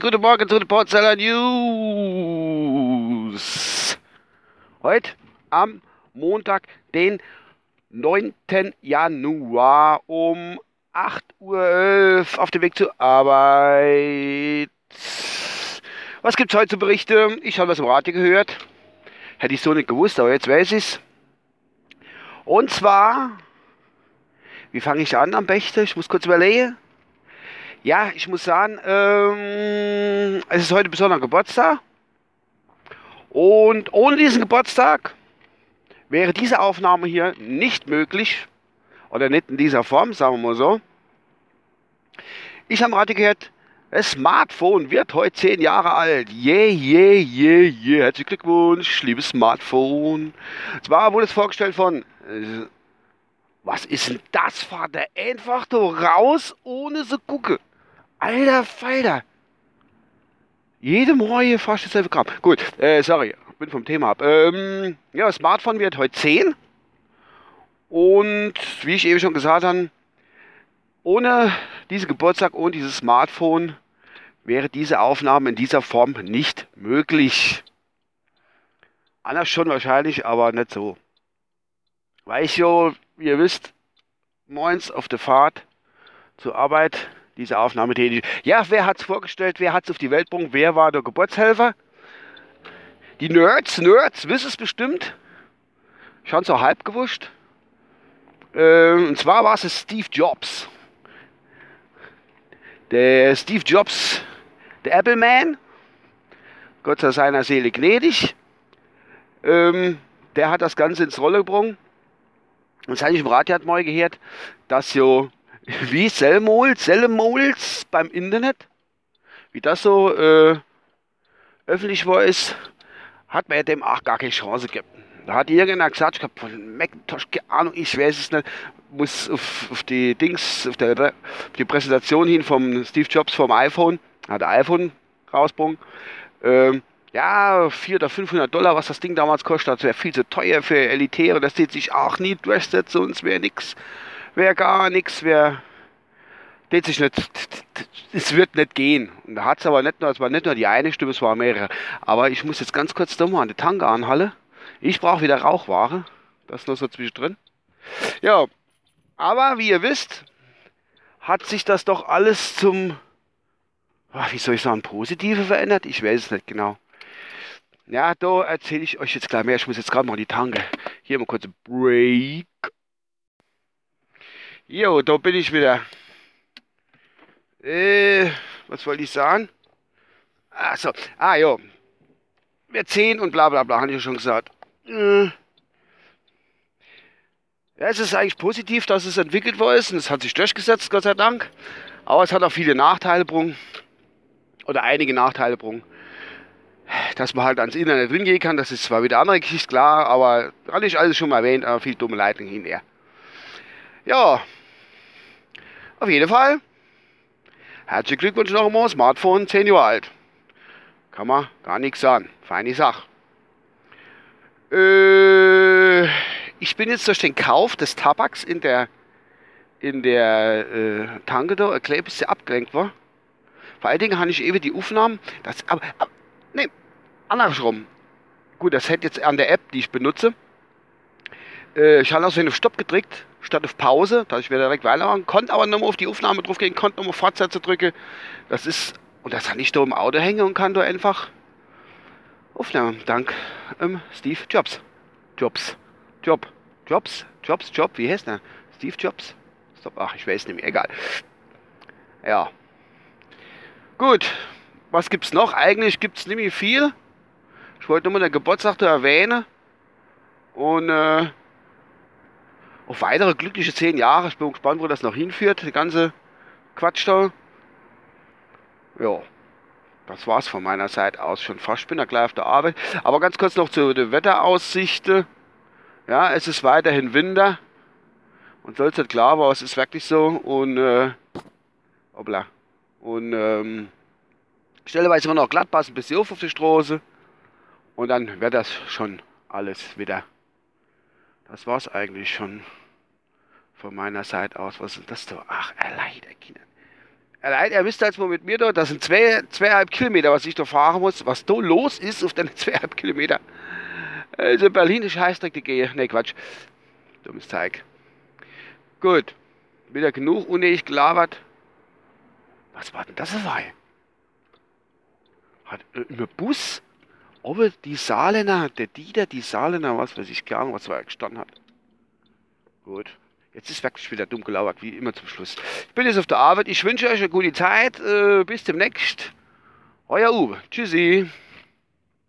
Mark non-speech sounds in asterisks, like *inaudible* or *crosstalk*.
Guten Morgen zu den Porzeller News. Heute am Montag, den 9. Januar um 8.11 Uhr auf dem Weg zur Arbeit. Was gibt's heute zu berichten? Ich habe was im Radio gehört. Hätte ich so nicht gewusst, aber jetzt weiß ich's. Und zwar, wie fange ich an am besten? Ich muss kurz überlegen. Ja, ich muss sagen, ähm, es ist heute besonderer Geburtstag. Und ohne diesen Geburtstag wäre diese Aufnahme hier nicht möglich. Oder nicht in dieser Form, sagen wir mal so. Ich habe gerade gehört, das Smartphone wird heute zehn Jahre alt. Yeah, yeah, yeah, yeah. Herzlichen Glückwunsch, liebes Smartphone. Zwar wurde es vorgestellt von. Äh, was ist denn das, Vater? Einfach so raus, ohne zu gucken. Alter Falter. Jede Morgen fast dasselbe Kram. Gut, äh, sorry, bin vom Thema ab. Ähm, ja, Smartphone wird heute 10. Und wie ich eben schon gesagt habe, ohne diesen Geburtstag, ohne dieses Smartphone wäre diese Aufnahme in dieser Form nicht möglich. Anders schon wahrscheinlich, aber nicht so. Weil ich so, wie ihr wisst, moins auf der Fahrt zur Arbeit diese Aufnahme tätig. Ja, wer hat es vorgestellt? Wer hat es auf die Welt gebracht? Wer war der Geburtshelfer? Die Nerds, Nerds wissen es bestimmt. Schon so halb gewusst. Äh, und zwar war es Steve Jobs. Der Steve Jobs, der Apple Man, Gott sei seiner Seele gnädig, ähm, der hat das Ganze ins Rolle gebracht. Und das habe ich im Radio mal gehört, dass so wie Selmols, Selmols beim Internet, wie das so äh, öffentlich war ist, hat man dem auch gar keine Chance gegeben. Da hat irgendeiner gesagt, ich habe von Macintosh, keine Ahnung, ich weiß es nicht, muss auf, auf die Dings, auf, der, auf die Präsentation hin vom Steve Jobs vom iPhone, hat iPhone rausgebracht, ähm, ja, 400 oder 500 Dollar, was das Ding damals kostet, das wäre viel zu teuer für Elitäre, das sieht sich auch nie durchsetzen, sonst wäre nichts wäre gar nichts, wäre sich nicht, es wird nicht gehen. Und da hat es aber nicht nur, es war nicht nur die eine Stimme, es waren mehrere. Aber ich muss jetzt ganz kurz da mal an die Tanke anhalle. Ich brauche wieder Rauchware. Das ist noch so zwischendrin. Ja, aber wie ihr wisst, hat sich das doch alles zum, ah, wie soll ich sagen, Positive verändert? Ich weiß es nicht genau. Ja, da erzähle ich euch jetzt gleich mehr. Ich muss jetzt gerade mal an die Tanke. Hier mal kurz Break. Jo, da bin ich wieder. Äh, was wollte ich sagen? Achso, ah jo. Wir 10 und bla bla bla, habe ich schon gesagt. Äh. Ja, es ist eigentlich positiv, dass es entwickelt worden ist und es hat sich durchgesetzt, Gott sei Dank. Aber es hat auch viele Nachteile gebrungen. Oder einige Nachteile gebrungen. Dass man halt ans Internet ringehen kann, das ist zwar wieder andere Geschichte, klar, aber hatte ich alles schon mal erwähnt, aber viel dumme Leitung hinterher. Ja, auf jeden Fall. Herzlichen Glückwunsch noch einmal, Smartphone 10 Jahre alt. Kann man gar nichts sagen. Feine Sache. Äh, ich bin jetzt durch den Kauf des Tabaks in der in der äh, Tanke da ein klein bisschen abgelenkt war. Vor allen Dingen habe ich eben die Aufnahmen, das, aber, aber nee, andersrum. Gut, das hätte jetzt an der App, die ich benutze, äh, ich habe also auf Stopp gedrückt, statt auf Pause, dass ich wieder direkt weitermachen konnte, aber nochmal auf die Aufnahme drauf gehen, konnte nochmal Fortsetzen drücken. Das ist, und das kann ich da im Auto hängen und kann da einfach aufnehmen. Dank ähm, Steve Jobs. Jobs. Job. Jobs. Jobs. Job. Wie heißt der? Steve Jobs? Stop. Ach, ich weiß nicht mehr. Egal. Ja. Gut. Was gibt's noch? Eigentlich gibt's nämlich viel. Ich wollte nur mal den Geburtstag erwähnen. Und äh, auf weitere glückliche zehn Jahre. Ich bin gespannt, wo das noch hinführt, die ganze Quatsch da. Ja, das war's von meiner Seite aus schon fast. Bin da gleich auf der Arbeit. Aber ganz kurz noch zu den Wetteraussichten. Ja, es ist weiterhin Winter. Und soll es nicht klar, aber es ist wirklich so. Und, äh, hoppla. Und, ähm, stelleweise immer noch glatt passen, ein bisschen auf auf die Straße. Und dann wird das schon alles wieder das war's eigentlich schon von meiner Seite aus. Was ist das da? Ach, erleider Kinder. Allein, ihr wisst jetzt mal mit mir da, das sind zwei, zweieinhalb Kilometer, was ich da fahren muss, was da los ist auf den *laughs* zweieinhalb Kilometer. Also Berlin ist Scheißdreck, die gehe. Ne, Quatsch. Dummes Zeug. Gut. Wieder genug unnötig gelabert. Was war denn das dabei? Hat äh, Bus, aber die Saalener, der Dieter, die Saalener, was weiß ich, gar was war gestanden hat. Gut. Jetzt ist wirklich wieder dumm gelauert, wie immer zum Schluss. Ich bin jetzt auf der Arbeit. Ich wünsche euch eine gute Zeit. Äh, bis demnächst. Euer Uwe. Tschüssi.